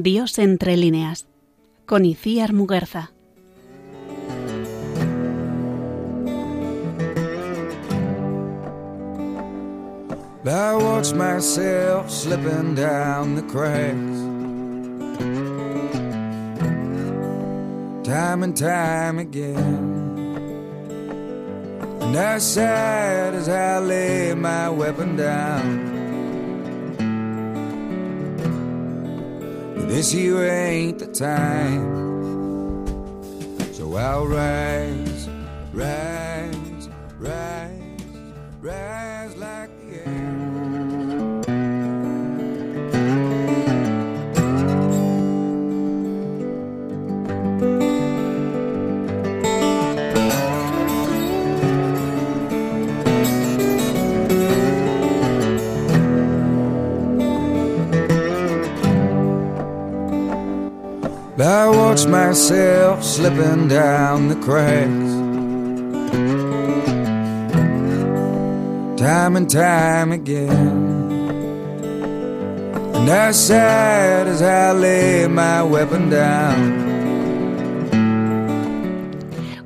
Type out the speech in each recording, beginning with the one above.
Dios entre líneas, con Icíar Muguerza. I watch myself slipping down the cracks. Time and time again. And as sad as I lay my weapon down. This year ain't the time. So I'll rise, watch myself slipping down the cracks. Time and time again. And as sad as I lay my weapon down.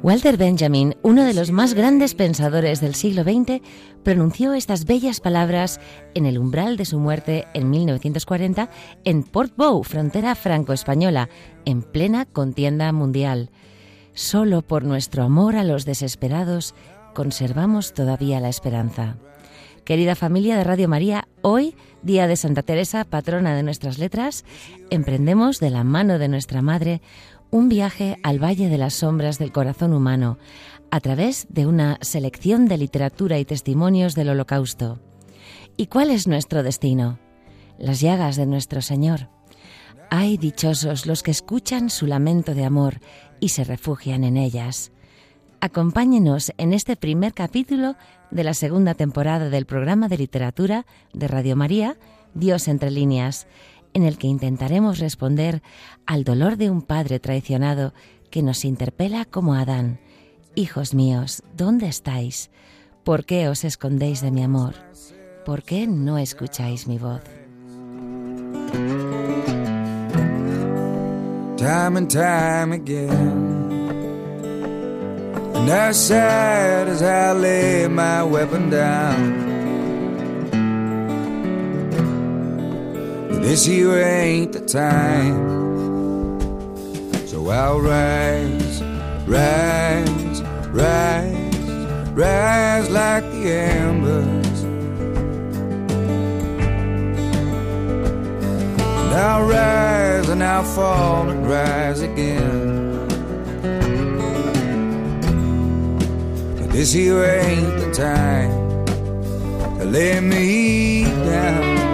Walter Benjamin, uno de los más grandes pensadores del siglo XX, pronunció estas bellas palabras en el umbral de su muerte en 1940 en Port Bow, frontera franco-española, en plena contienda mundial. Solo por nuestro amor a los desesperados conservamos todavía la esperanza. Querida familia de Radio María, hoy, día de Santa Teresa, patrona de nuestras letras, emprendemos de la mano de nuestra Madre un viaje al Valle de las Sombras del Corazón Humano, a través de una selección de literatura y testimonios del Holocausto. ¿Y cuál es nuestro destino? Las llagas de nuestro Señor. Ay dichosos los que escuchan su lamento de amor y se refugian en ellas. Acompáñenos en este primer capítulo de la segunda temporada del programa de literatura de Radio María, Dios entre líneas, en el que intentaremos responder al dolor de un padre traicionado que nos interpela como Adán. Hijos míos, ¿dónde estáis? ¿Por qué os escondéis de mi amor? ¿Por qué no escucháis mi voz? This year ain't the time. So I'll rise, rise, rise, rise like the embers. And I'll rise and I'll fall and rise again. But this here ain't the time to lay me down.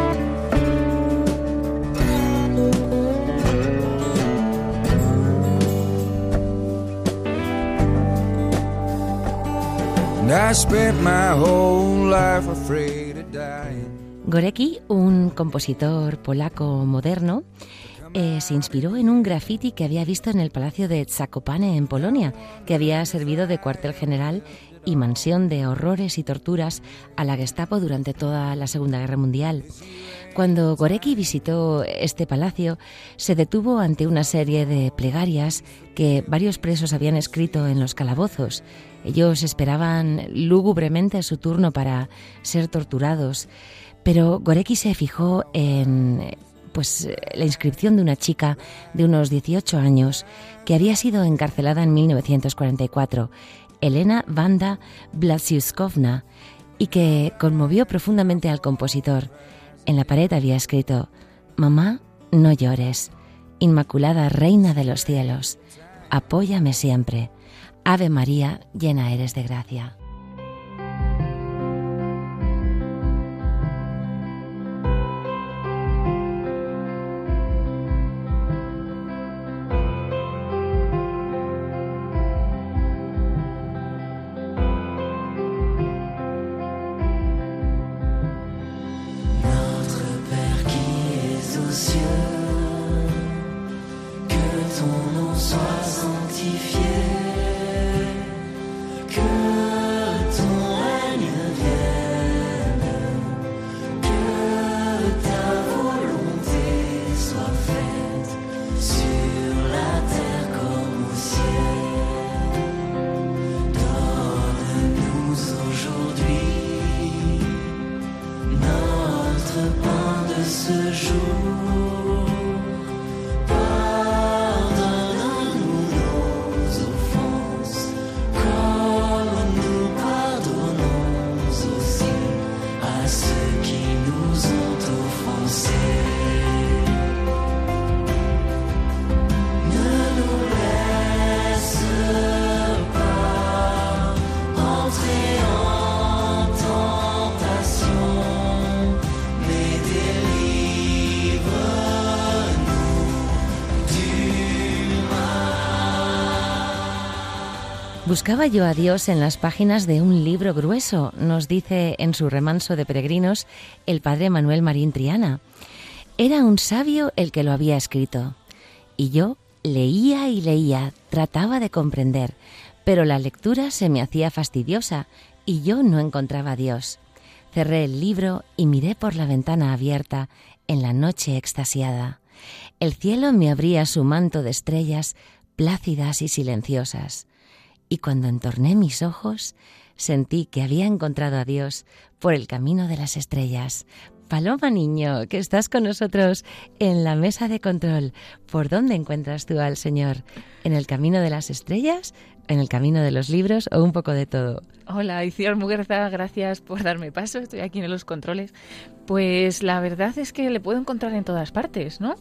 Gorecki, un compositor polaco moderno, eh, se inspiró en un graffiti que había visto en el Palacio de Zakopane en Polonia, que había servido de cuartel general y mansión de horrores y torturas a la Gestapo durante toda la Segunda Guerra Mundial. Cuando Gorecki visitó este palacio, se detuvo ante una serie de plegarias que varios presos habían escrito en los calabozos. Ellos esperaban lúgubremente su turno para ser torturados, pero Gorecki se fijó en pues la inscripción de una chica de unos 18 años que había sido encarcelada en 1944, Elena Vanda Blasiuskovna, y que conmovió profundamente al compositor. En la pared había escrito, Mamá, no llores, Inmaculada Reina de los cielos, apóyame siempre. Ave María, llena eres de gracia. Buscaba yo a Dios en las páginas de un libro grueso, nos dice en su remanso de peregrinos el padre Manuel Marín Triana. Era un sabio el que lo había escrito. Y yo leía y leía, trataba de comprender, pero la lectura se me hacía fastidiosa y yo no encontraba a Dios. Cerré el libro y miré por la ventana abierta en la noche extasiada. El cielo me abría su manto de estrellas plácidas y silenciosas y cuando entorné mis ojos sentí que había encontrado a Dios por el camino de las estrellas. Paloma Niño, que estás con nosotros en la mesa de control. ¿Por dónde encuentras tú al Señor? ¿En el camino de las estrellas? ¿En el camino de los libros o un poco de todo? Hola, Iciar Muguerza, gracias por darme paso. Estoy aquí en los controles. Pues la verdad es que le puedo encontrar en todas partes, ¿no?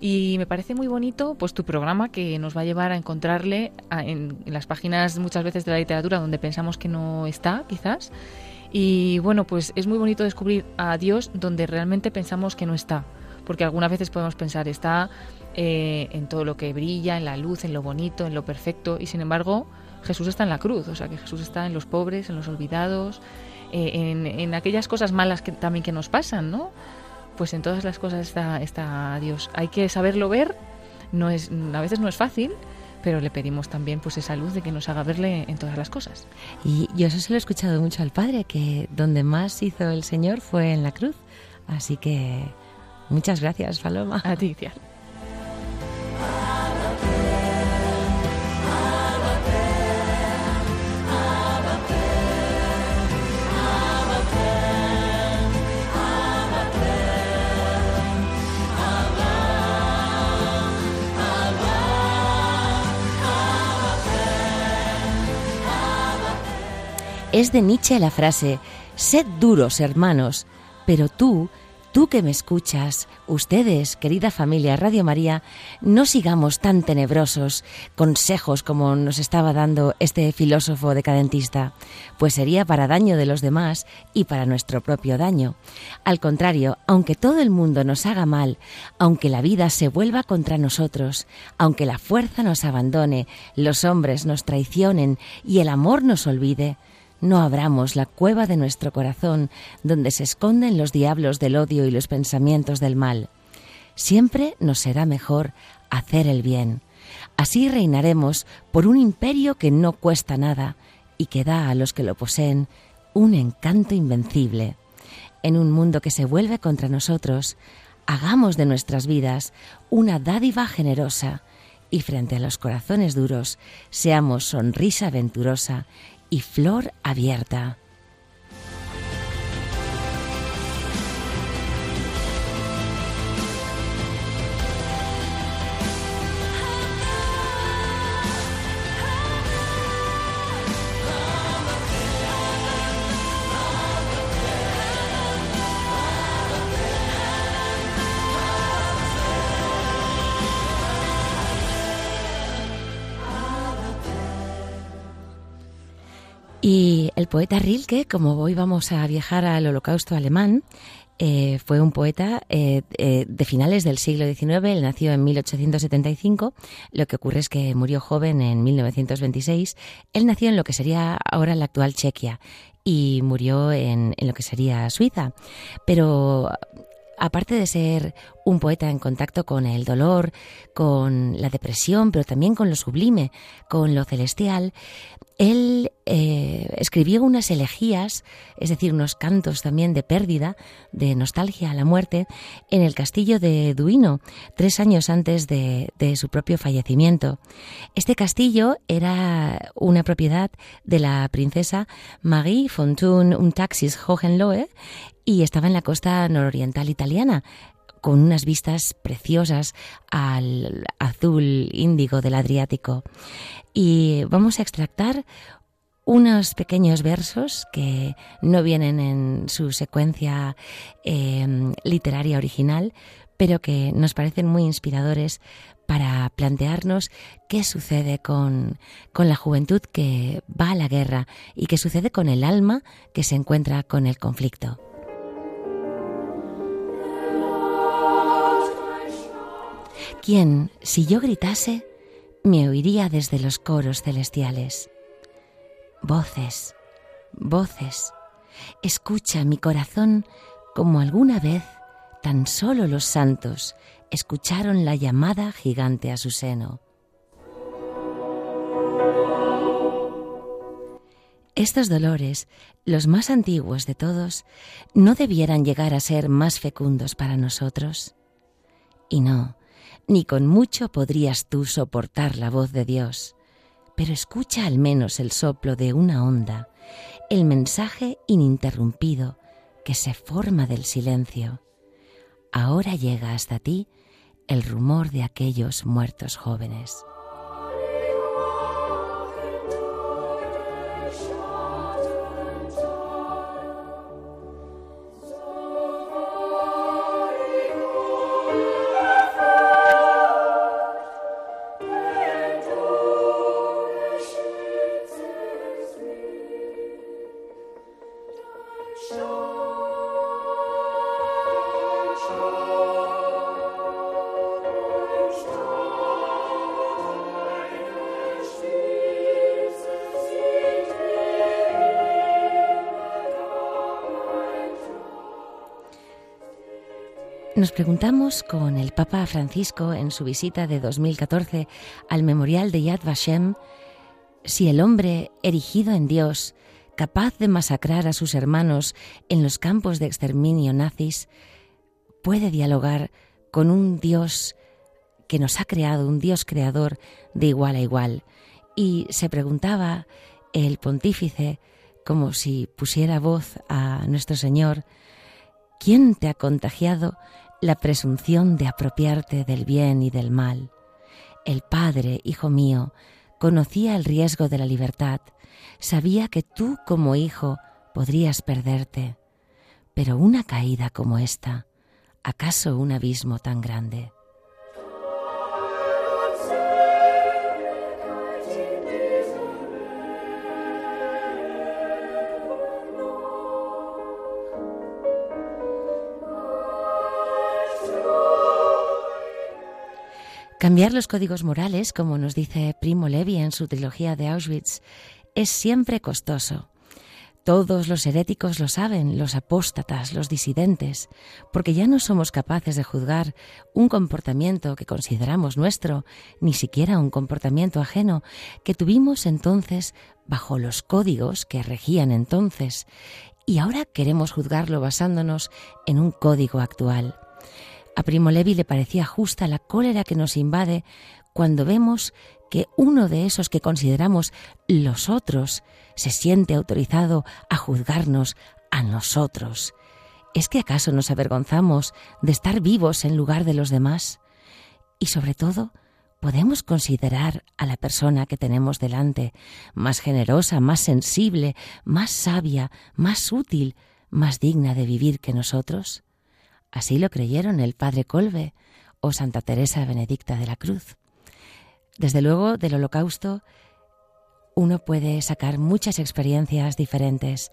Y me parece muy bonito pues tu programa que nos va a llevar a encontrarle en, las páginas muchas veces de la literatura donde pensamos que no está, quizás. Y bueno, pues es muy bonito descubrir a Dios donde realmente pensamos que no está. Porque algunas veces podemos pensar, está eh, en todo lo que brilla, en la luz, en lo bonito, en lo perfecto. Y sin embargo, Jesús está en la cruz. O sea, que Jesús está en los pobres, en los olvidados, eh, en, en, aquellas cosas malas que también que nos pasan, ¿no? pues en todas las cosas está, está Dios. Hay que saberlo ver, no es, a veces no es fácil, pero le pedimos también pues esa luz de que nos haga verle en todas las cosas. Y yo eso se lo he escuchado mucho al Padre, que donde más hizo el Señor fue en la cruz. Así que muchas gracias, Paloma. A ti, tía. Es de Nietzsche la frase, sed duros, hermanos, pero tú, tú que me escuchas, ustedes, querida familia Radio María, no sigamos tan tenebrosos consejos como nos estaba dando este filósofo decadentista, pues sería para daño de los demás y para nuestro propio daño. Al contrario, aunque todo el mundo nos haga mal, aunque la vida se vuelva contra nosotros, aunque la fuerza nos abandone, los hombres nos traicionen y el amor nos olvide, no abramos la cueva de nuestro corazón donde se esconden los diablos del odio y los pensamientos del mal. Siempre nos será mejor hacer el bien. Así reinaremos por un imperio que no cuesta nada y que da a los que lo poseen un encanto invencible. En un mundo que se vuelve contra nosotros, hagamos de nuestras vidas una dádiva generosa y frente a los corazones duros seamos sonrisa venturosa y flor abierta. El poeta Rilke, como hoy vamos a viajar al holocausto alemán, eh, fue un poeta eh, eh, de finales del siglo XIX, él nació en 1875, lo que ocurre es que murió joven en 1926, él nació en lo que sería ahora la actual Chequia y murió en lo que sería Suiza, pero aparte de ser un poeta en contacto con el dolor, con la depresión, pero también con lo sublime, con lo celestial, él eh, escribió unas elegías, es decir, unos cantos también de pérdida, de nostalgia a la muerte, en el castillo de Duino, tres años antes de, su propio fallecimiento. Este castillo era una propiedad de la princesa Marie von Thun und Taxis Hohenlohe y estaba en la costa nororiental italiana, con unas vistas preciosas al azul índigo del Adriático. Y vamos a extractar unos pequeños versos que no vienen en su secuencia em, literaria original, pero que nos parecen muy inspiradores para plantearnos qué sucede con, con, la juventud que va a la guerra y qué sucede con el alma que se encuentra con el conflicto. ¿Quién, si yo gritase, me oiría desde los coros celestiales? Voces, voces. Escucha mi corazón como alguna vez tan solo los santos escucharon la llamada gigante a su seno. Estos dolores, los más antiguos de todos, no debieran llegar a ser más fecundos para nosotros. Y no, ni con mucho podrías tú soportar la voz de Dios, pero escucha al menos el soplo de una onda, el mensaje ininterrumpido que se forma del silencio. Ahora llega hasta ti el rumor de aquellos muertos jóvenes. Nos preguntamos con el Papa Francisco en su visita de 2014 al memorial de Yad Vashem si el hombre erigido en Dios, capaz de masacrar a sus hermanos en los campos de exterminio nazis, puede dialogar con un Dios que nos ha creado, un Dios creador de igual a igual. Y se preguntaba el pontífice, como si pusiera voz a nuestro Señor, ¿quién te ha contagiado la presunción de apropiarte del bien y del mal. El Padre, hijo mío, conocía el riesgo de la libertad, sabía que tú como hijo podrías perderte, pero una caída como esta, ¿acaso un abismo tan grande? Cambiar los códigos morales, como nos dice Primo Levi en su trilogía de Auschwitz, es siempre costoso. Todos los heréticos lo saben, los apóstatas, los disidentes, porque ya no somos capaces de juzgar un comportamiento que consideramos nuestro, ni siquiera un comportamiento ajeno, que tuvimos entonces bajo los códigos que regían entonces, y ahora queremos juzgarlo basándonos en un código actual. A Primo Levi le parecía justa la cólera que nos invade cuando vemos que uno de esos que consideramos los otros se siente autorizado a juzgarnos a nosotros. ¿Es que acaso nos avergonzamos de estar vivos en lugar de los demás? Y sobre todo, podemos considerar a la persona que tenemos delante más generosa, más sensible, más sabia, más útil, más digna de vivir que nosotros? Así lo creyeron el padre Colbe o Santa Teresa Benedicta de la Cruz. Desde luego, del holocausto uno puede sacar muchas experiencias diferentes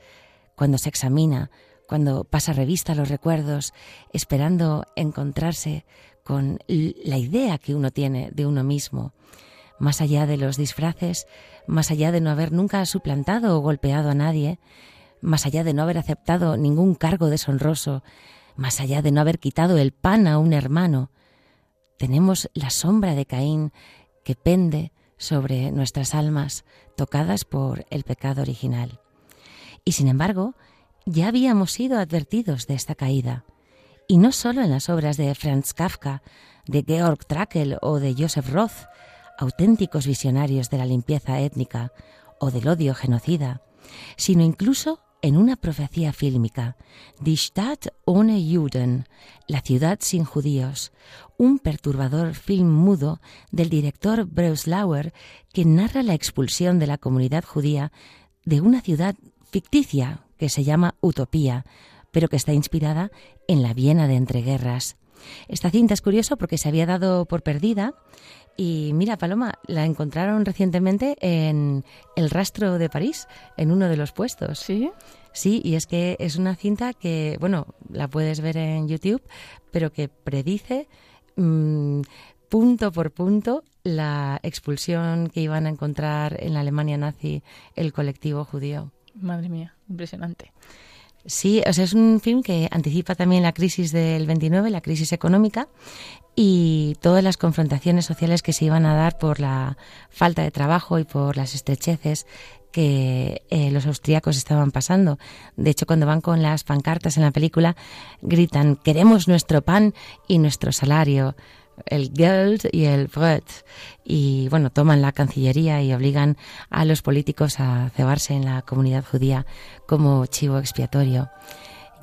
cuando se examina, cuando pasa revista los recuerdos, esperando encontrarse con la idea que uno tiene de uno mismo, más allá de los disfraces, más allá de no haber nunca suplantado o golpeado a nadie, más allá de no haber aceptado ningún cargo deshonroso, más allá de no haber quitado el pan a un hermano, tenemos la sombra de Caín que pende sobre nuestras almas tocadas por el pecado original. Y sin embargo, ya habíamos sido advertidos de esta caída, y no solo en las obras de Franz Kafka, de Georg Trakl o de Joseph Roth, auténticos visionarios de la limpieza étnica o del odio genocida, sino incluso en una profecía fílmica, Die Stadt ohne Juden, la ciudad sin judíos, un perturbador film mudo del director Bruce Lauer que narra la expulsión de la comunidad judía de una ciudad ficticia que se llama Utopía, pero que está inspirada en la Viena de entreguerras. Esta cinta es curiosa porque se había dado por perdida y mira, Paloma, la encontraron recientemente en El Rastro de París, en uno de los puestos. ¿Sí? Sí, y es que es una cinta que, bueno, la puedes ver en YouTube, pero que predice mm, punto por punto la expulsión que iban a encontrar en la Alemania nazi el colectivo judío. Madre mía, impresionante. Sí, o sea, es un film que anticipa también la crisis del 29, la crisis económica y todas las confrontaciones sociales que se iban a dar por la falta de trabajo y por las estrecheces que eh, los austríacos estaban pasando. De hecho, cuando van con las pancartas en la película, gritan, queremos nuestro pan y nuestro salario el Geld y el Brot. Y bueno, toman la Cancillería y obligan a los políticos a cebarse en la comunidad judía como chivo expiatorio.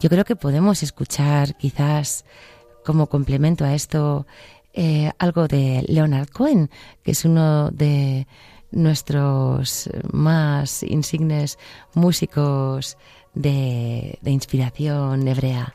Yo creo que podemos escuchar quizás como complemento a esto eh, algo de Leonard Cohen, que es uno de nuestros más insignes músicos de, de inspiración hebrea.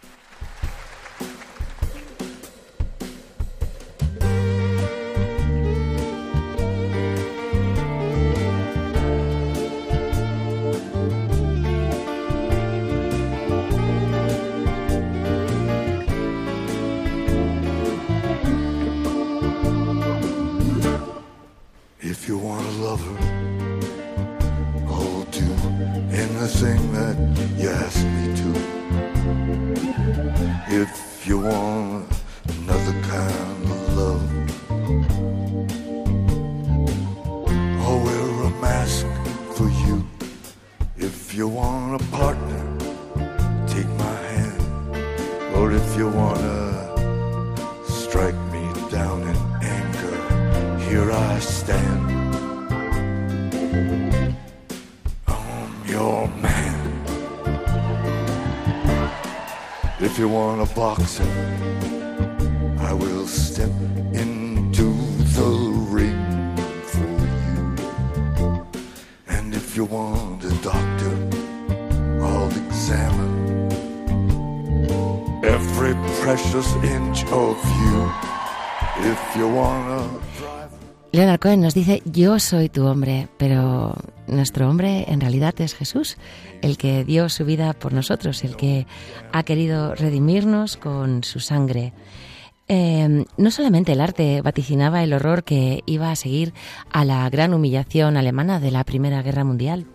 if you want another kind of love. I'll wear a mask for you if you want a partner. Take my hand, or if you wanna strike me down in anger, here I stand. If you want a boxer, I will step into the ring for you. And if you want a doctor, I'll examine every precious inch of you. If you want a Leonard Cohen nos dice, yo soy tu hombre, pero nuestro hombre en realidad es Jesús, el que dio su vida por nosotros, el que ha querido redimirnos con su sangre. Eh, no solamente el arte vaticinaba el horror que iba a seguir a la gran humillación alemana de la Primera Guerra Mundial.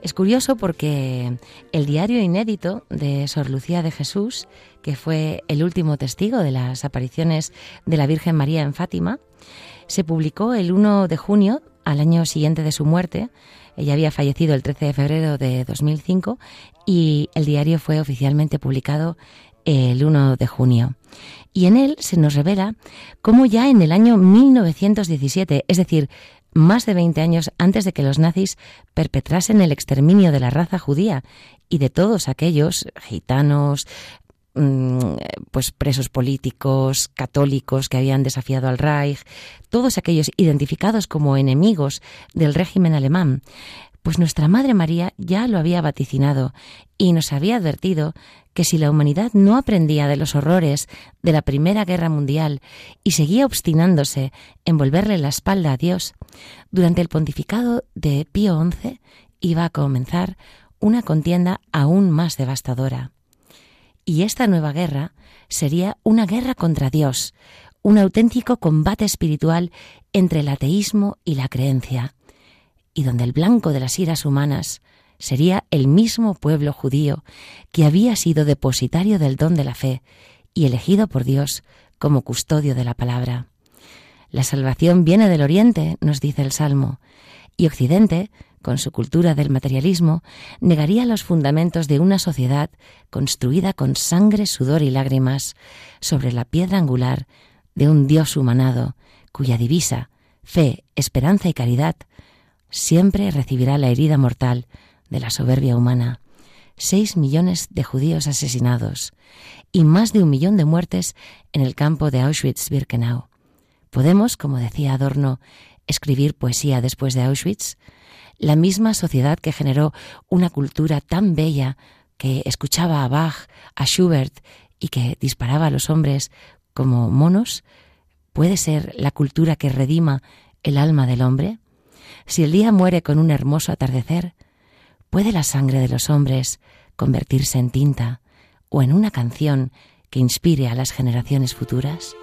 Es curioso porque el diario inédito de Sor Lucía de Jesús, que fue el último testigo de las apariciones de la Virgen María en Fátima, se publicó el 1 de junio, al año siguiente de su muerte. Ella había fallecido el 13 de febrero de 2005 y el diario fue oficialmente publicado el 1 de junio. Y en él se nos revela cómo ya en el año 1917, es decir, más de 20 años antes de que los nazis perpetrasen el exterminio de la raza judía y de todos aquellos gitanos, pues presos políticos, católicos que habían desafiado al Reich, todos aquellos identificados como enemigos del régimen alemán, pues nuestra Madre María ya lo había vaticinado y nos había advertido que si la humanidad no aprendía de los horrores de la Primera Guerra Mundial y seguía obstinándose en volverle la espalda a Dios, durante el pontificado de Pío XI iba a comenzar una contienda aún más devastadora. Y esta nueva guerra sería una guerra contra Dios, un auténtico combate espiritual entre el ateísmo y la creencia, y donde el blanco de las iras humanas sería el mismo pueblo judío que había sido depositario del don de la fe y elegido por Dios como custodio de la palabra. La salvación viene del Oriente, nos dice el Salmo, y Occidente con su cultura del materialismo, negaría los fundamentos de una sociedad construida con sangre, sudor y lágrimas sobre la piedra angular de un Dios humanado, cuya divisa, fe, esperanza y caridad, siempre recibirá la herida mortal de la soberbia humana. Seis millones de judíos asesinados y más de un millón de muertes en el campo de Auschwitz-Birkenau. Podemos, como decía Adorno, escribir poesía después de Auschwitz, la misma sociedad que generó una cultura tan bella que escuchaba a Bach, a Schubert y que disparaba a los hombres como monos, puede ser la cultura que redima el alma del hombre? Si el día muere con un hermoso atardecer, ¿puede la sangre de los hombres convertirse en tinta o en una canción que inspire a las generaciones futuras?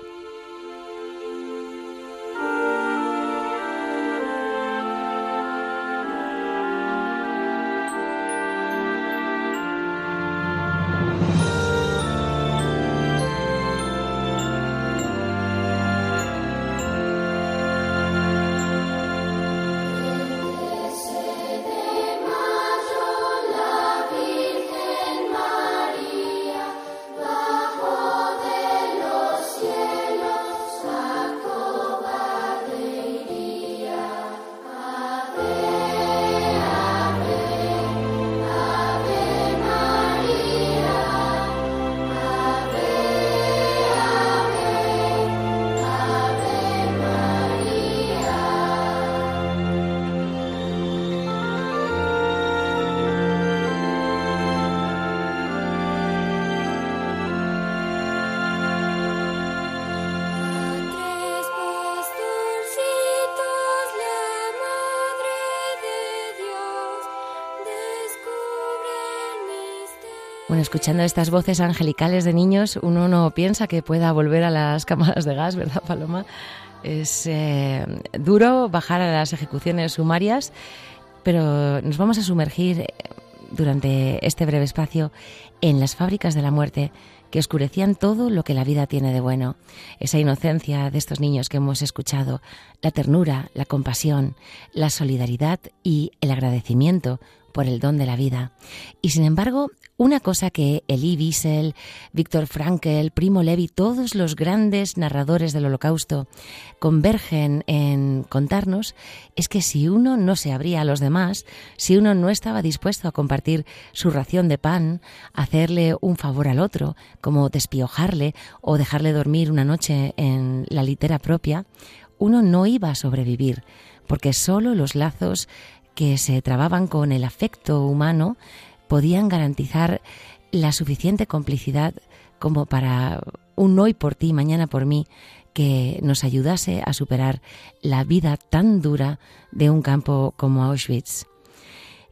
Escuchando estas voces angelicales de niños, uno no piensa que pueda volver a las cámaras de gas, ¿verdad, Paloma? Es eh, duro bajar a las ejecuciones sumarias, pero nos vamos a sumergir eh, durante este breve espacio en las fábricas de la muerte que oscurecían todo lo que la vida tiene de bueno. Esa inocencia de estos niños que hemos escuchado, la ternura, la compasión, la solidaridad y el agradecimiento por el don de la vida. Y sin embargo, una cosa que Elie Wiesel, Víctor Frankl, Primo Levi, todos los grandes narradores del Holocausto convergen en contarnos es que si uno no se abría a los demás, si uno no estaba dispuesto a compartir su ración de pan, hacerle un favor al otro, como despiojarle o dejarle dormir una noche en la litera propia, uno no iba a sobrevivir, porque solo los lazos que se trababan con el afecto humano podían garantizar la suficiente complicidad como para un hoy por ti, mañana por mí, que nos ayudase a superar la vida tan dura de un campo como Auschwitz.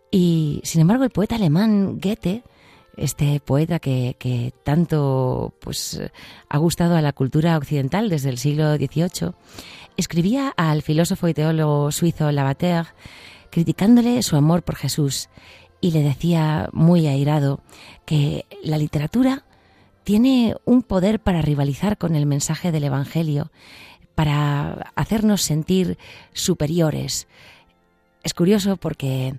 Y sin embargo, el poeta alemán Goethe, este poeta que, tanto pues, ha gustado a la cultura occidental desde el siglo XVIII, escribía al filósofo y teólogo suizo Lavater criticándole su amor por Jesús y le decía muy airado que la literatura tiene un poder para rivalizar con el mensaje del Evangelio, para hacernos sentir superiores. Es curioso porque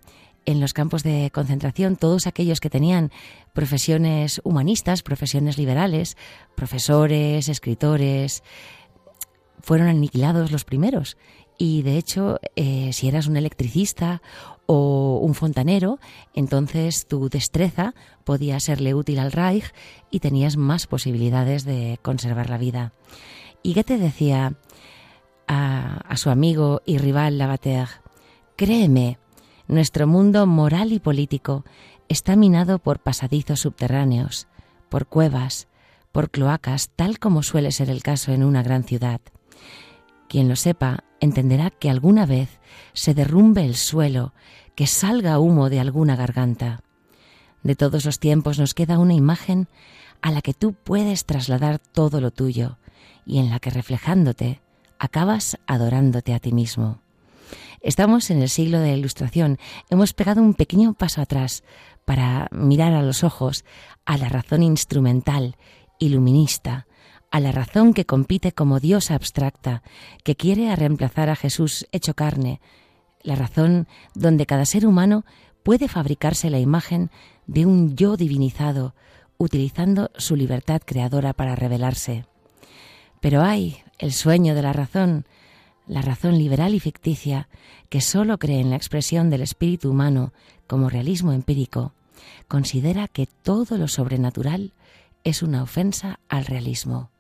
en los campos de concentración todos aquellos que tenían profesiones humanistas, profesiones liberales, profesores, escritores, fueron aniquilados los primeros. Y de hecho, eh, si eras un electricista o un fontanero, entonces tu destreza podía serle útil al Reich y tenías más posibilidades de conservar la vida. Y Goethe decía a, a su amigo y rival Lavater, créeme, nuestro mundo moral y político está minado por pasadizos subterráneos, por cuevas, por cloacas, tal como suele ser el caso en una gran ciudad. Quien lo sepa entenderá que alguna vez se derrumbe el suelo, que salga humo de alguna garganta. De todos los tiempos nos queda una imagen a la que tú puedes trasladar todo lo tuyo y en la que reflejándote acabas adorándote a ti mismo. Estamos en el siglo de la Ilustración. Hemos pegado un pequeño paso atrás para mirar a los ojos a la razón instrumental, iluminista, a la razón que compite como Dios abstracta, que quiere reemplazar a Jesús hecho carne, la razón donde cada ser humano puede fabricarse la imagen de un yo divinizado, utilizando su libertad creadora para revelarse. Pero hay el sueño de la razón, la razón liberal y ficticia, que sólo cree en la expresión del espíritu humano como realismo empírico, considera que todo lo sobrenatural es una ofensa al realismo.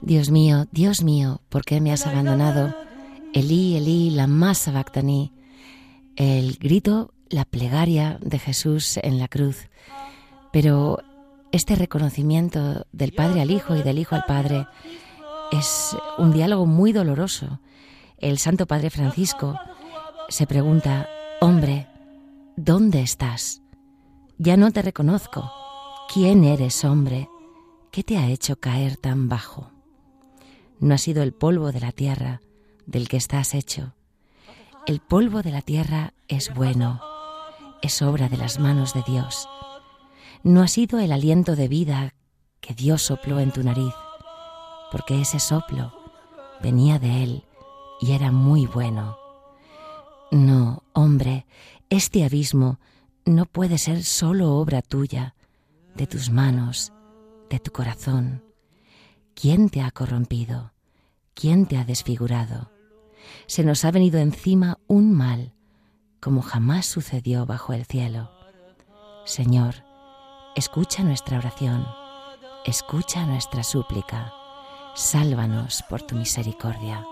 Dios mío, Dios mío, ¿por qué me has abandonado? Elí, Elí, la masa bactaní. El grito, la plegaria de Jesús en la cruz. Pero este reconocimiento del Padre al Hijo y del Hijo al Padre es un diálogo muy doloroso. El Santo Padre Francisco se pregunta, hombre, ¿dónde estás? Ya no te reconozco. ¿Quién eres, hombre? ¿qué te ha hecho caer tan bajo? No ha sido el polvo de la tierra del que estás hecho. El polvo de la tierra es bueno, es obra de las manos de Dios. No ha sido el aliento de vida que Dios sopló en tu nariz, porque ese soplo venía de Él y era muy bueno. No, hombre, este abismo no puede ser solo obra tuya, de tus manos, de tu corazón. ¿Quién te ha corrompido? ¿Quién te ha desfigurado? Se nos ha venido encima un mal, como jamás sucedió bajo el cielo. Señor, escucha nuestra oración, escucha nuestra súplica, sálvanos por tu misericordia.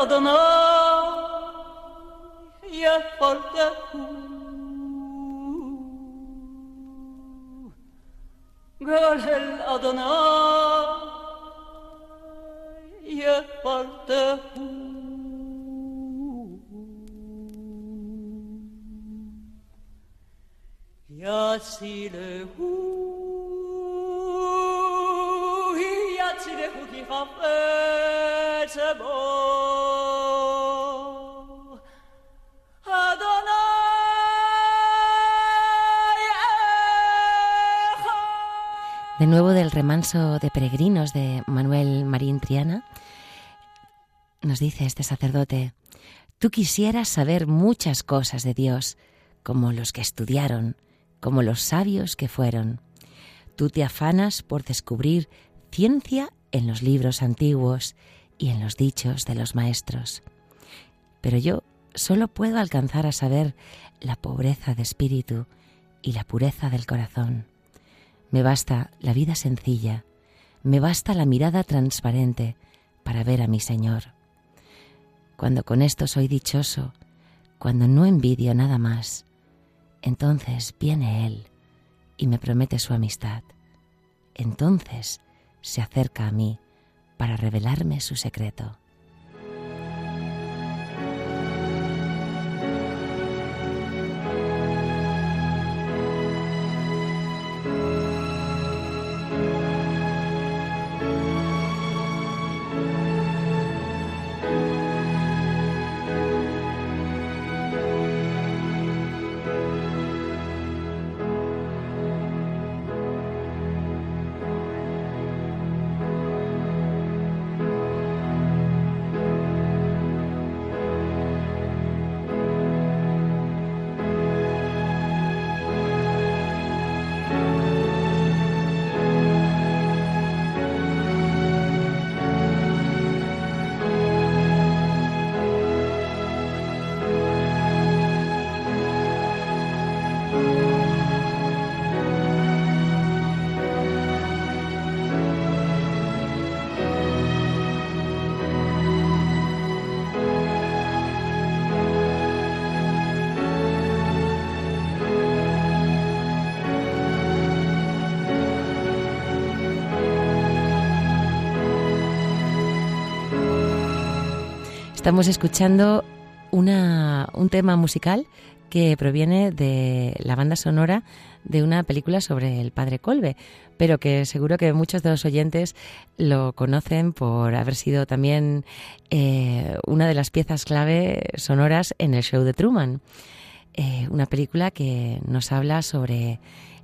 adına يفرحه قال الأدنى يفرحه يسيله يسيله كي خفت بوم De nuevo del remanso de peregrinos de Manuel Marín Triana, nos dice este sacerdote, tú quisieras saber muchas cosas de Dios, como los que estudiaron, como los sabios que fueron. Tú te afanas por descubrir ciencia en los libros antiguos y en los dichos de los maestros. Pero yo solo puedo alcanzar a saber la pobreza de espíritu y la pureza del corazón. Me basta la vida sencilla, me basta la mirada transparente para ver a mi Señor. Cuando con esto soy dichoso, cuando no envidio nada más, entonces viene Él y me promete su amistad. Entonces se acerca a mí para revelarme su secreto. Estamos escuchando una, un tema musical que proviene de la banda sonora de una película sobre el padre Colbe, pero que seguro que muchos de los oyentes lo conocen por haber sido también eh, una de las piezas clave sonoras en el show de Truman. Eh, una película que nos habla sobre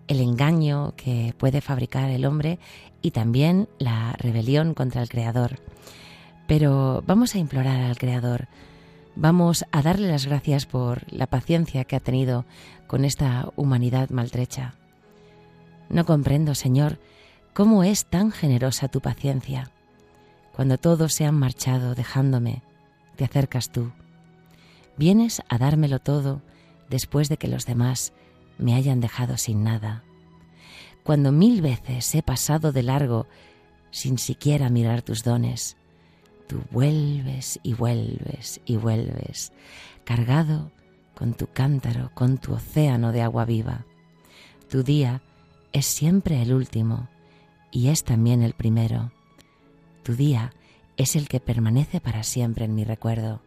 el engaño que puede fabricar el hombre y también la rebelión contra el Creador. Pero vamos a implorar al Creador, vamos a darle las gracias por la paciencia que ha tenido con esta humanidad maltrecha. No comprendo, Señor, cómo es tan generosa tu paciencia. Cuando todos se han marchado dejándome, te acercas tú. Vienes a dármelo todo después de que los demás me hayan dejado sin nada. Cuando mil veces he pasado de largo sin siquiera mirar tus dones, Tú vuelves y vuelves y vuelves, cargado con tu cántaro, con tu océano de agua viva. Tu día es siempre el último y es también el primero. Tu día es el que permanece para siempre en mi recuerdo.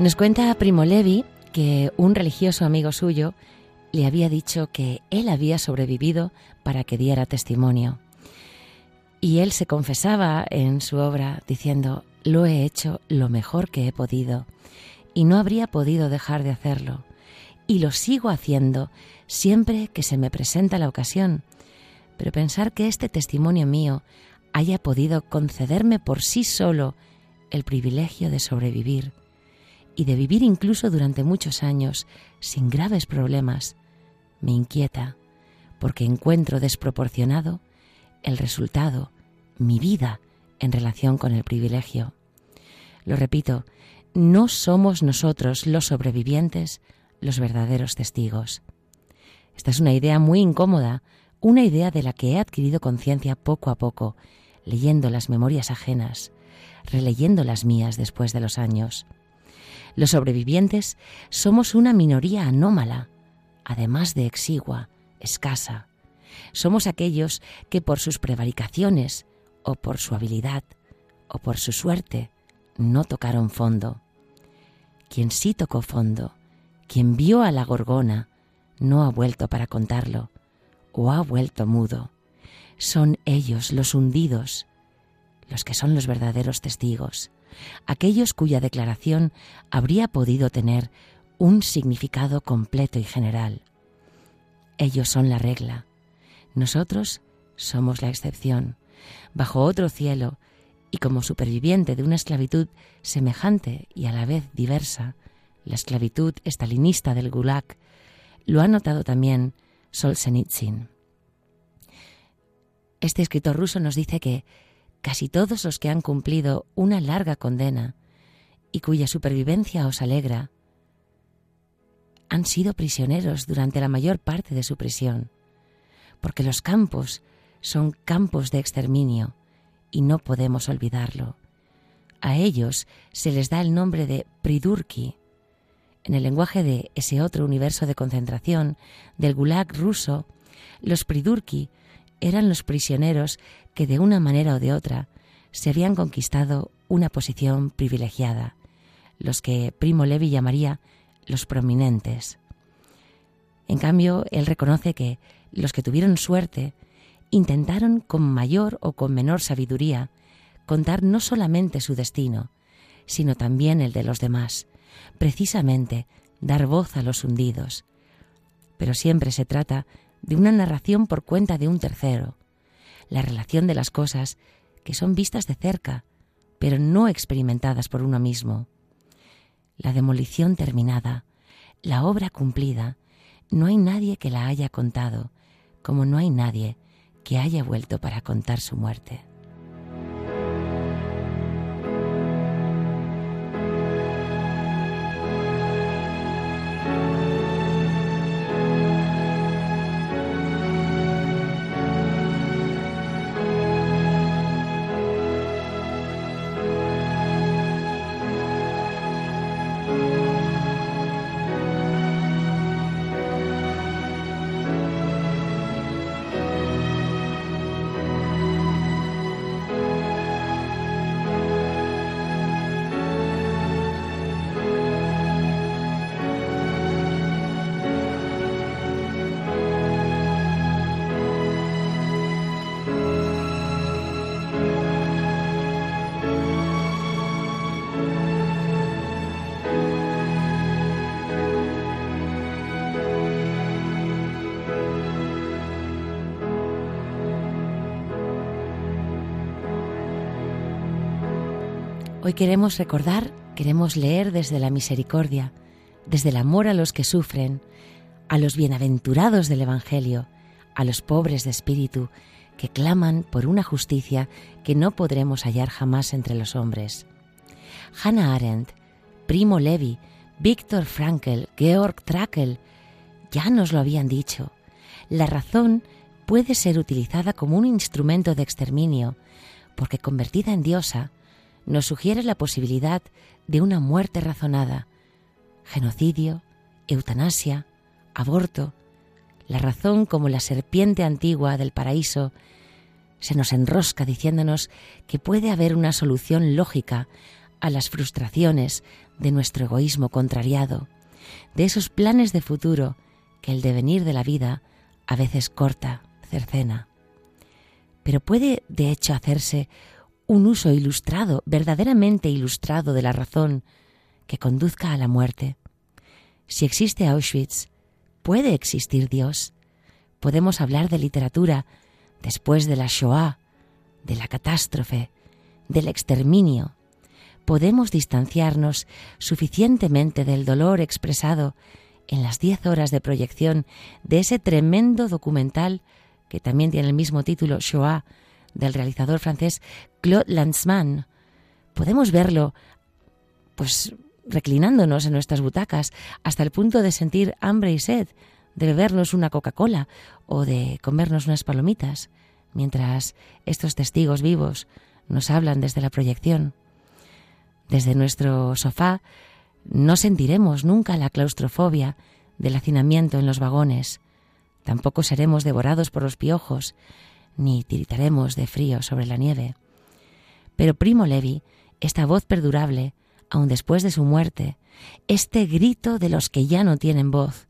Nos cuenta Primo Levi que un religioso amigo suyo le había dicho que él había sobrevivido para que diera testimonio. Y él se confesaba en su obra diciendo, lo he hecho lo mejor que he podido y no habría podido dejar de hacerlo. Y lo sigo haciendo siempre que se me presenta la ocasión. Pero pensar que este testimonio mío haya podido concederme por sí solo el privilegio de sobrevivir y de vivir incluso durante muchos años sin graves problemas, me inquieta porque encuentro desproporcionado el resultado, mi vida, en relación con el privilegio. Lo repito, no somos nosotros los sobrevivientes los verdaderos testigos. Esta es una idea muy incómoda, una idea de la que he adquirido conciencia poco a poco, leyendo las memorias ajenas, releyendo las mías después de los años. Los sobrevivientes somos una minoría anómala, además de exigua, escasa. Somos aquellos que por sus prevaricaciones, o por su habilidad, o por su suerte, no tocaron fondo. Quien sí tocó fondo, quien vio a la gorgona, no ha vuelto para contarlo, o ha vuelto mudo. Son ellos los hundidos, los que son los verdaderos testigos aquellos cuya declaración habría podido tener un significado completo y general. Ellos son la regla, nosotros somos la excepción, bajo otro cielo y como superviviente de una esclavitud semejante y a la vez diversa, la esclavitud estalinista del Gulag, lo ha notado también Solzhenitsyn. Este escritor ruso nos dice que casi todos los que han cumplido una larga condena y cuya supervivencia os alegra, han sido prisioneros durante la mayor parte de su prisión, porque los campos son campos de exterminio y no podemos olvidarlo. A ellos se les da el nombre de pridurki. En el lenguaje de ese otro universo de concentración del gulag ruso, los pridurki eran los prisioneros que de una manera o de otra se habían conquistado una posición privilegiada, los que Primo Levi llamaría los prominentes. En cambio, él reconoce que los que tuvieron suerte intentaron con mayor o con menor sabiduría contar no solamente su destino, sino también el de los demás, precisamente dar voz a los hundidos. Pero siempre se trata de una narración por cuenta de un tercero, la relación de las cosas que son vistas de cerca, pero no experimentadas por uno mismo. La demolición terminada, la obra cumplida, no hay nadie que la haya contado, como no hay nadie que haya vuelto para contar su muerte. Hoy queremos recordar Queremos leer desde la misericordia, desde el amor a los que sufren, a los bienaventurados del Evangelio, a los pobres de espíritu, que claman por una justicia que no podremos hallar jamás entre los hombres. Hannah Arendt, Primo Levi, Viktor Frankl, Georg Trakl, ya nos lo habían dicho. La razón puede ser utilizada como un instrumento de exterminio, porque convertida en diosa, nos sugiere la posibilidad de una muerte razonada, genocidio, eutanasia, aborto. La razón, como la serpiente antigua del paraíso, se nos enrosca diciéndonos que puede haber una solución lógica a las frustraciones de nuestro egoísmo contrariado, de esos planes de futuro que el devenir de la vida a veces corta, cercena. Pero puede, de hecho, hacerse un uso ilustrado, verdaderamente ilustrado de la razón que conduzca a la muerte. Si existe Auschwitz, puede existir Dios. Podemos hablar de literatura después de la Shoah, de la catástrofe, del exterminio. Podemos distanciarnos suficientemente del dolor expresado en las diez horas de proyección de ese tremendo documental que también tiene el mismo título, Shoah, del realizador francés Claude Lanzmann. Podemos verlo, pues, reclinándonos en nuestras butacas hasta el punto de sentir hambre y sed, de bebernos una Coca-Cola o de comernos unas palomitas, mientras estos testigos vivos nos hablan desde la proyección. Desde nuestro sofá no sentiremos nunca la claustrofobia del hacinamiento en los vagones, tampoco seremos devorados por los piojos, ni tiritaremos de frío sobre la nieve. Pero Primo Levi, esta voz perdurable, aun después de su muerte, este grito de los que ya no tienen voz,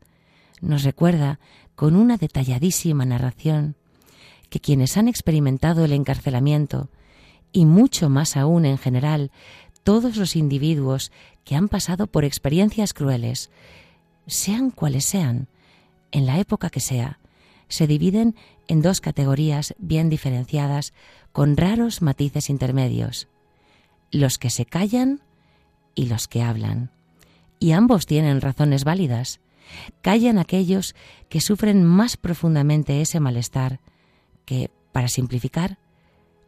nos recuerda con una detalladísima narración que quienes han experimentado el encarcelamiento, y mucho más aún en general, todos los individuos que han pasado por experiencias crueles, sean cuales sean, en la época que sea, se dividen en dos categorías bien diferenciadas con raros matices intermedios, los que se callan y los que hablan. Y ambos tienen razones válidas. Callan aquellos que sufren más profundamente ese malestar, que, para simplificar,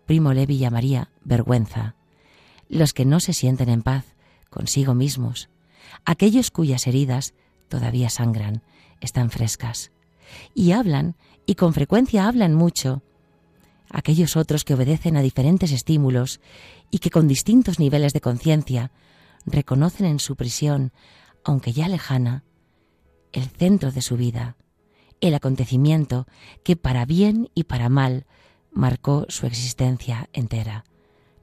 Primo Levi llamaría vergüenza. Los que no se sienten en paz consigo mismos, aquellos cuyas heridas todavía sangran, están frescas. Y hablan, y con frecuencia hablan mucho, aquellos otros que obedecen a diferentes estímulos y que con distintos niveles de conciencia reconocen en su prisión, aunque ya lejana, el centro de su vida, el acontecimiento que para bien y para mal marcó su existencia entera.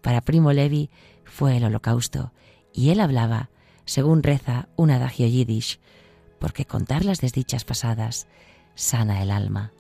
Para Primo Levi fue el holocausto, y él hablaba, según reza un adagio yiddish, porque contar las desdichas pasadas sana el alma.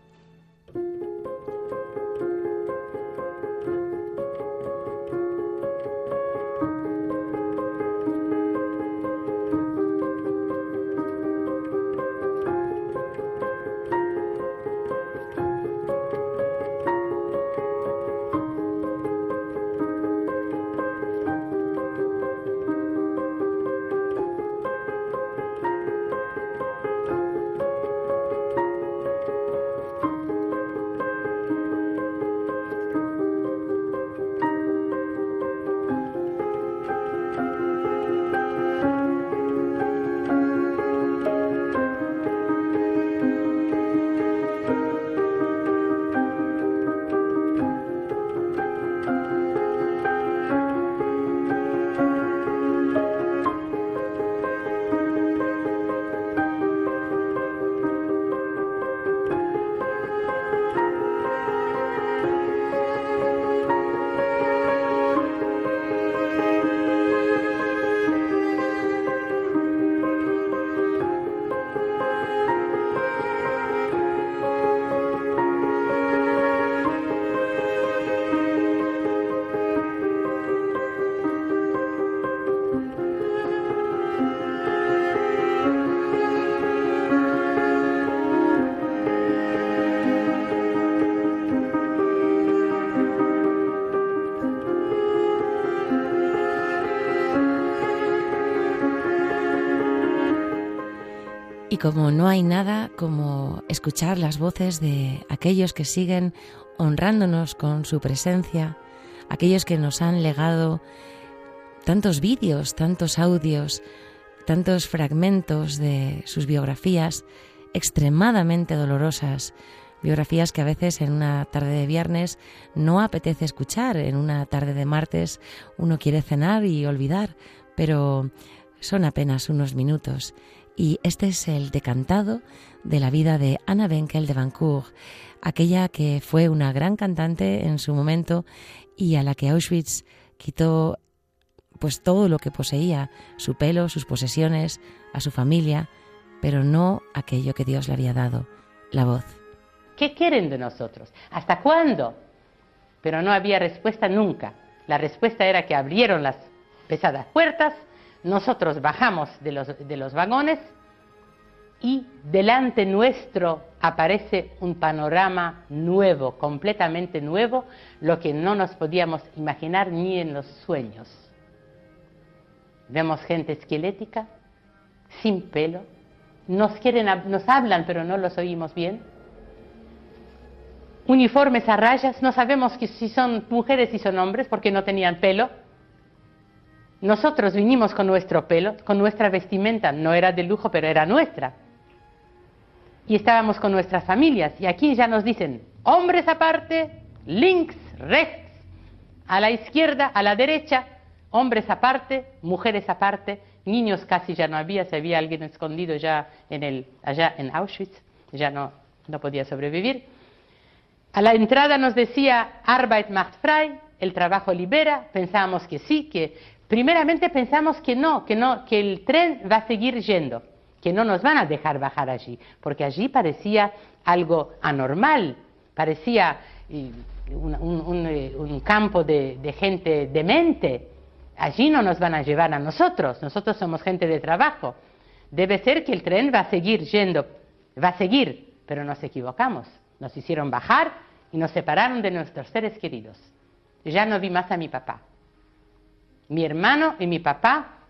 Como no hay nada como escuchar las voces de aquellos que siguen honrándonos con su presencia, aquellos que nos han legado tantos vídeos, tantos audios, tantos fragmentos de sus biografías extremadamente dolorosas, biografías que a veces en una tarde de viernes no apetece escuchar, en una tarde de martes uno quiere cenar y olvidar, pero son apenas unos minutos. Y este es el decantado de la vida de Anna Benkel de Vancouver, aquella que fue una gran cantante en su momento y a la que Auschwitz quitó pues todo lo que poseía, su pelo, sus posesiones, a su familia, pero no aquello que Dios le había dado, la voz. ¿Qué quieren de nosotros? ¿Hasta cuándo? Pero no había respuesta nunca. La respuesta era que abrieron las pesadas puertas, nosotros bajamos de los, vagones y delante nuestro aparece un panorama nuevo, completamente nuevo, lo que no nos podíamos imaginar ni en los sueños. Vemos gente esquelética, sin pelo, nos, quieren, nos hablan pero no los oímos bien. Uniformes a rayas, no sabemos si son mujeres y son hombres porque no tenían pelo. Nosotros vinimos con nuestro pelo, con nuestra vestimenta, no era de lujo, pero era nuestra. Y estábamos con nuestras familias. Y aquí ya nos dicen, hombres aparte, links, rechts, a la izquierda, a la derecha, hombres aparte, mujeres aparte, niños casi ya no había, se había alguien escondido ya en el, allá en Auschwitz, ya no, no podía sobrevivir. A la entrada nos decía Arbeit macht frei, el trabajo libera, pensábamos que sí, que primeramente pensamos que no, que no, que el tren va a seguir yendo, que no nos van a dejar bajar allí, porque allí parecía algo anormal, parecía eh, eh, un campo de, de gente demente. Allí no nos van a llevar a nosotros, nosotros somos gente de trabajo. Debe ser que el tren va a seguir yendo, va a seguir, pero nos equivocamos. Nos hicieron bajar y nos separaron de nuestros seres queridos. Ya no vi más a mi papá. Mi hermano y mi papá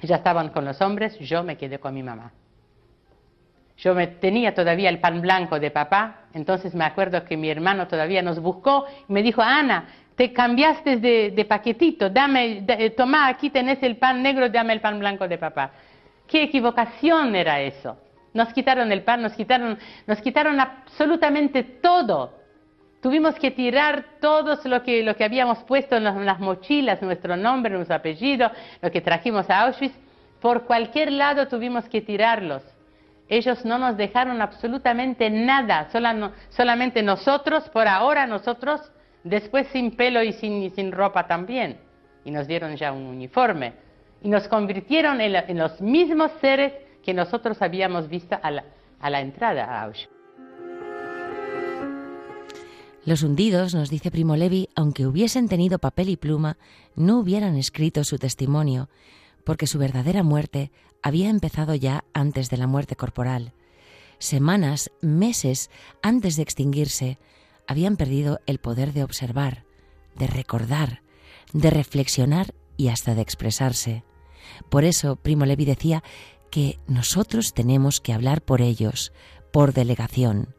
ya estaban con los hombres, yo me quedé con mi mamá. Yo me, tenía todavía el pan blanco de papá, entonces me acuerdo que mi hermano todavía nos buscó y me dijo, Ana, te cambiaste de, paquetito, dame, de, toma, aquí tenés el pan negro, dame el pan blanco de papá. ¿Qué equivocación era eso? Nos quitaron el pan, nos quitaron, nos quitaron absolutamente todo. Tuvimos que tirar todo lo que, lo que habíamos puesto en las, mochilas, nuestro nombre, nuestro apellido, lo que trajimos a Auschwitz. Por cualquier lado tuvimos que tirarlos. Ellos no nos dejaron absolutamente nada, sola, solamente nosotros, por ahora nosotros, después sin pelo y sin, sin ropa también. Y nos dieron ya un uniforme. Y nos convirtieron en los mismos seres que nosotros habíamos visto a la, a la entrada a Auschwitz. Los hundidos, nos dice Primo Levi, aunque hubiesen tenido papel y pluma, no hubieran escrito su testimonio, porque su verdadera muerte había empezado ya antes de la muerte corporal. Semanas, meses antes de extinguirse, habían perdido el poder de observar, de recordar, de reflexionar y hasta de expresarse. Por eso Primo Levi decía que nosotros tenemos que hablar por ellos, por delegación.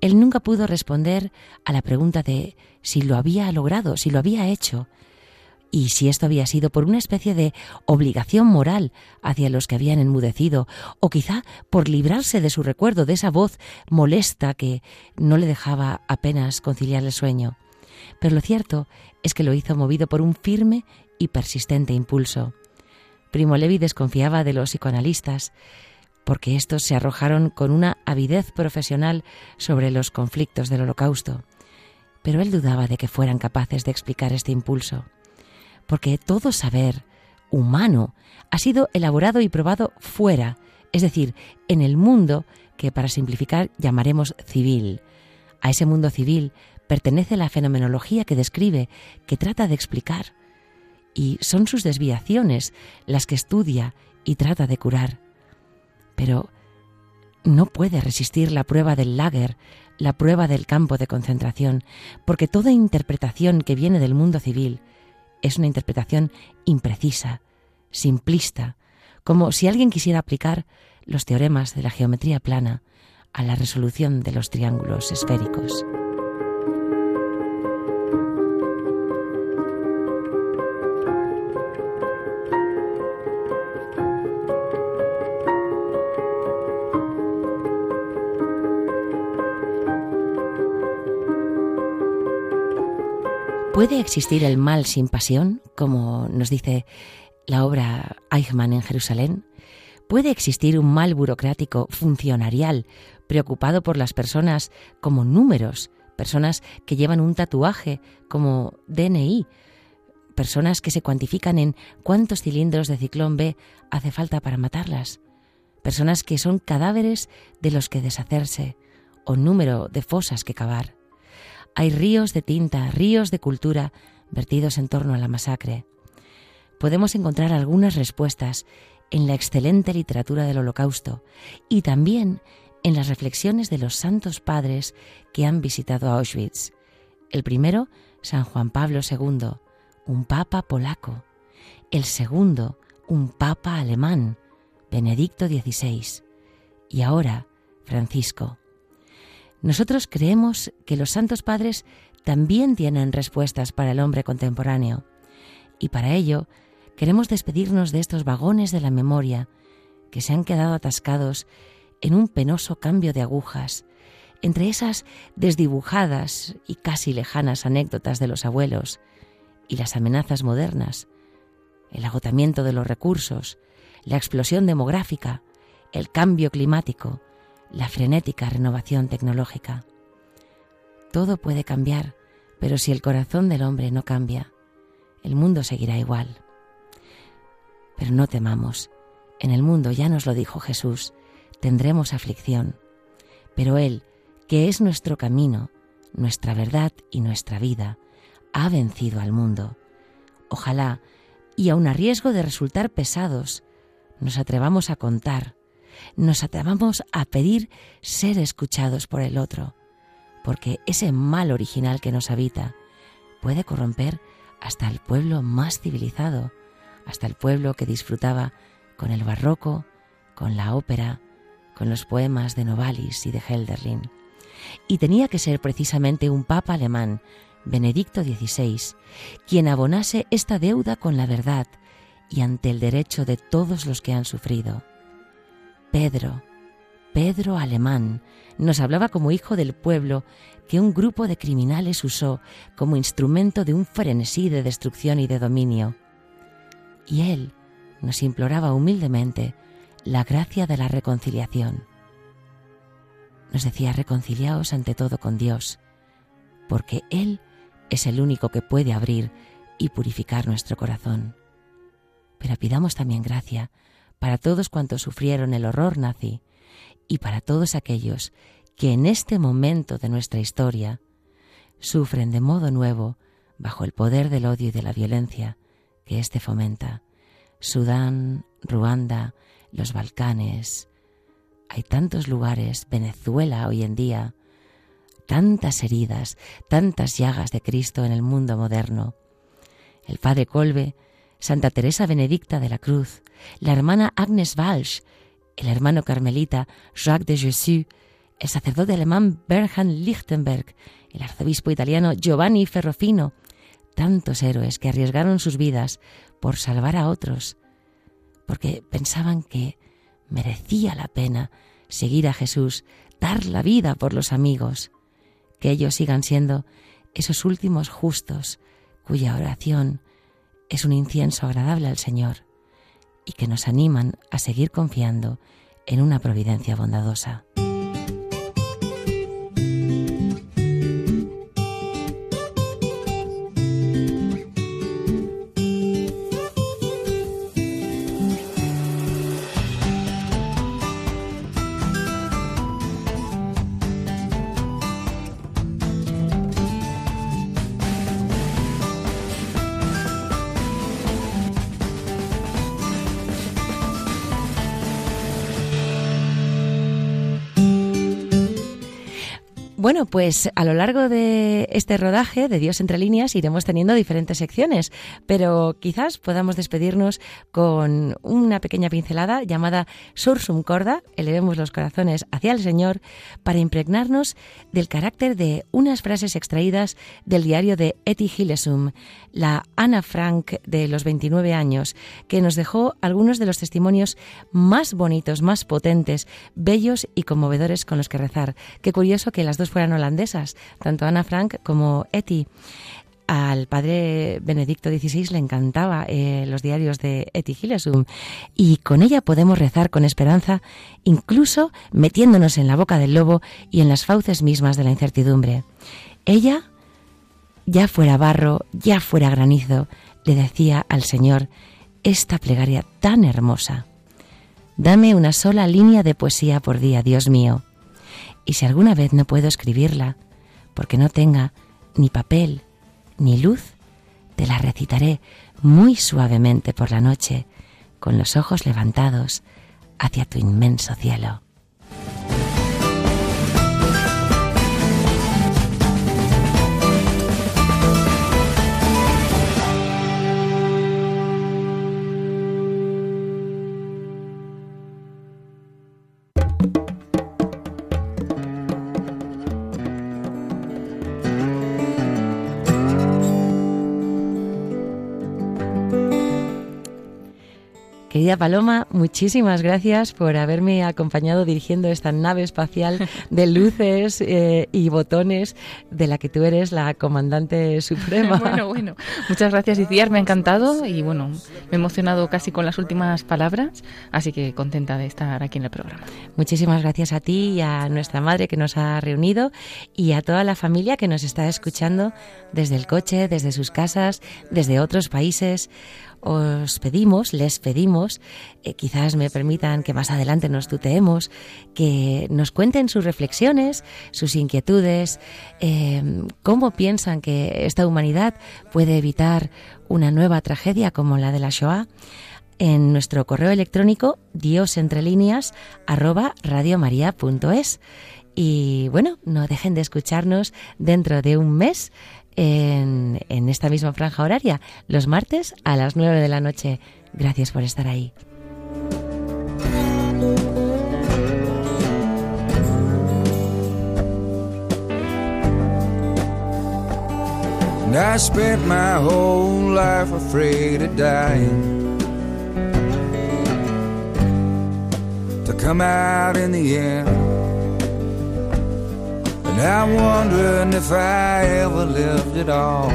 Él nunca pudo responder a la pregunta de si lo había logrado, si lo había hecho, y si esto había sido por una especie de obligación moral hacia los que habían enmudecido, o quizá por librarse de su recuerdo, de esa voz molesta que no le dejaba apenas conciliar el sueño. Pero lo cierto es que lo hizo movido por un firme y persistente impulso. Primo Levi desconfiaba de los psicoanalistas, porque estos se arrojaron con una avidez profesional sobre los conflictos del holocausto. Pero él dudaba de que fueran capaces de explicar este impulso, porque todo saber humano ha sido elaborado y probado fuera, es decir, en el mundo que para simplificar llamaremos civil. A ese mundo civil pertenece la fenomenología que describe, que trata de explicar, y son sus desviaciones las que estudia y trata de curar pero no puede resistir la prueba del lager, la prueba del campo de concentración, porque toda interpretación que viene del mundo civil es una interpretación imprecisa, simplista, como si alguien quisiera aplicar los teoremas de la geometría plana a la resolución de los triángulos esféricos. ¿Puede existir el mal sin pasión, como nos dice la obra Eichmann en Jerusalén? ¿Puede existir un mal burocrático funcionarial preocupado por las personas como números, personas que llevan un tatuaje como DNI, personas que se cuantifican en cuántos cilindros de ciclón B hace falta para matarlas, personas que son cadáveres de los que deshacerse o número de fosas que cavar? Hay ríos de tinta, ríos de cultura vertidos en torno a la masacre. Podemos encontrar algunas respuestas en la excelente literatura del Holocausto y también en las reflexiones de los santos padres que han visitado Auschwitz. El primero, San Juan Pablo II, un papa polaco. El segundo, un papa alemán, Benedicto XVI. Y ahora, Francisco. Nosotros creemos que los santos padres también tienen respuestas para el hombre contemporáneo. Y para ello queremos despedirnos de estos vagones de la memoria que se han quedado atascados en un penoso cambio de agujas, entre esas desdibujadas y casi lejanas anécdotas de los abuelos y las amenazas modernas, el agotamiento de los recursos, la explosión demográfica, el cambio climático, la frenética renovación tecnológica. Todo puede cambiar, pero si el corazón del hombre no cambia, el mundo seguirá igual. Pero no temamos, en el mundo ya nos lo dijo Jesús, tendremos aflicción, pero Él, que es nuestro camino, nuestra verdad y nuestra vida, ha vencido al mundo. Ojalá, y aun a riesgo de resultar pesados, nos atrevamos a contar nos atrevamos a pedir ser escuchados por el otro, porque ese mal original que nos habita puede corromper hasta el pueblo más civilizado, hasta el pueblo que disfrutaba con el barroco, con la ópera, con los poemas de Novalis y de Helderlin. Y tenía que ser precisamente un papa alemán, Benedicto XVI, quien abonase esta deuda con la verdad y ante el derecho de todos los que han sufrido. Pedro, Pedro alemán, nos hablaba como hijo del pueblo que un grupo de criminales usó como instrumento de un frenesí de destrucción y de dominio. Y él nos imploraba humildemente la gracia de la reconciliación. Nos decía, reconciliaos ante todo con Dios, porque Él es el único que puede abrir y purificar nuestro corazón. Pero pidamos también gracia para todos cuantos sufrieron el horror nazi y para todos aquellos que en este momento de nuestra historia sufren de modo nuevo bajo el poder del odio y de la violencia que éste fomenta. Sudán, Ruanda, los Balcanes. Hay tantos lugares, Venezuela hoy en día, tantas heridas, tantas llagas de Cristo en el mundo moderno. El padre Colbe Santa Teresa Benedicta de la Cruz, la hermana Agnes Walsh, el hermano carmelita Jacques de Jesús, el sacerdote alemán Bernhard Lichtenberg, el arzobispo italiano Giovanni Ferrofino, tantos héroes que arriesgaron sus vidas por salvar a otros, porque pensaban que merecía la pena seguir a Jesús, dar la vida por los amigos, que ellos sigan siendo esos últimos justos cuya oración es un incienso agradable al Señor y que nos animan a seguir confiando en una providencia bondadosa. Bueno, pues a lo largo de este rodaje de Dios entre líneas iremos teniendo diferentes secciones, pero quizás podamos despedirnos con una pequeña pincelada llamada Sursum Corda, elevemos los corazones hacia el Señor, para impregnarnos del carácter de unas frases extraídas del diario de Etty Hillesum, la Ana Frank de los 29 años, que nos dejó algunos de los testimonios más bonitos, más potentes, bellos y conmovedores con los que rezar. Qué curioso que las dos fueran holandesas, tanto Ana Frank como Etty. Al padre Benedicto XVI le encantaba eh, los diarios de Etty Hillesum y con ella podemos rezar con esperanza, incluso metiéndonos en la boca del lobo y en las fauces mismas de la incertidumbre. Ella, ya fuera barro, ya fuera granizo, le decía al Señor esta plegaria tan hermosa. Dame una sola línea de poesía por día, Dios mío y si alguna vez no puedo escribirla, porque no tenga ni papel ni luz, te la recitaré muy suavemente por la noche, con los ojos levantados hacia tu inmenso cielo. Querida Paloma, muchísimas gracias por haberme acompañado dirigiendo esta nave espacial de luces eh, y botones de la que tú eres la comandante suprema. bueno, bueno. Muchas gracias, Iciar. Me ha encantado y bueno, me he emocionado casi con las últimas palabras, así que contenta de estar aquí en el programa. Muchísimas gracias a ti y a nuestra madre que nos ha reunido y a toda la familia que nos está escuchando desde el coche, desde sus casas, desde otros países os pedimos, les pedimos, eh, quizás me permitan que más adelante nos tuteemos, que nos cuenten sus reflexiones, sus inquietudes, eh, cómo piensan que esta humanidad puede evitar una nueva tragedia como la de la Shoah en nuestro correo electrónico diosentrelíneas arroba radiomaria.es. Y bueno, no dejen de escucharnos dentro de un mes en, en esta misma franja horaria, los martes a las 9 de la noche. Gracias por estar ahí. And I'm wondering if I ever lived at all.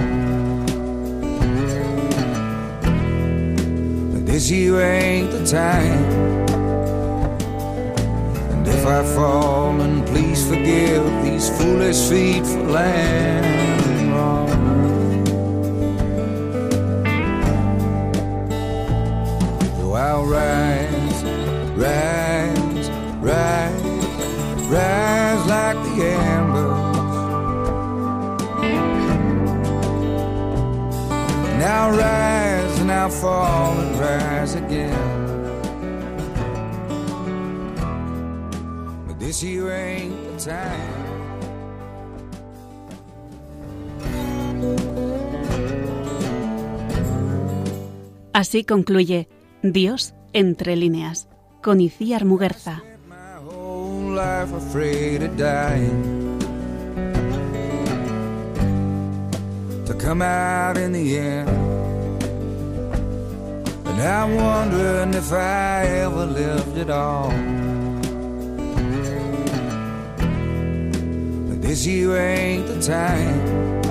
But this year ain't the time. And if I fall, then please forgive these foolish feet for landing wrong. I'll rise, rise, rise, rise like the embers. Now rise and I'll fall and rise again. But this year ain't the time. Así concluye Dios entre líneas, con Iciar Muguerza. Life afraid of dying. To come out in the end. And I'm wondering if I ever lived at all. But this year ain't the time.